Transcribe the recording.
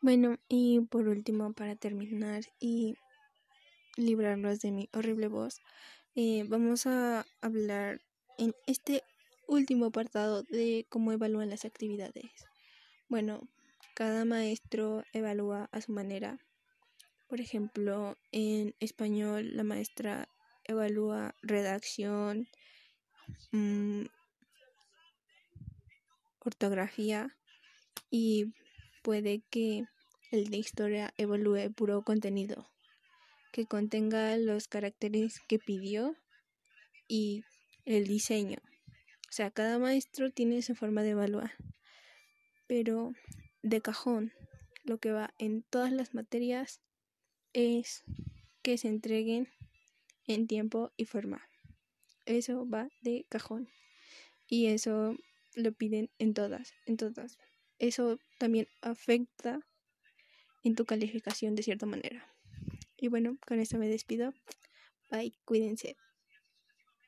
Bueno, y por último, para terminar y librarlos de mi horrible voz, eh, vamos a hablar en este último apartado de cómo evalúan las actividades. Bueno, cada maestro evalúa a su manera. Por ejemplo, en español la maestra evalúa redacción, mmm, ortografía y puede que el de historia evalúe puro contenido que contenga los caracteres que pidió y el diseño. O sea, cada maestro tiene su forma de evaluar. Pero de cajón, lo que va en todas las materias es que se entreguen en tiempo y forma. Eso va de cajón. Y eso lo piden en todas, en todas. Eso también afecta en tu calificación de cierta manera. Y bueno, con esto me despido. Bye, cuídense.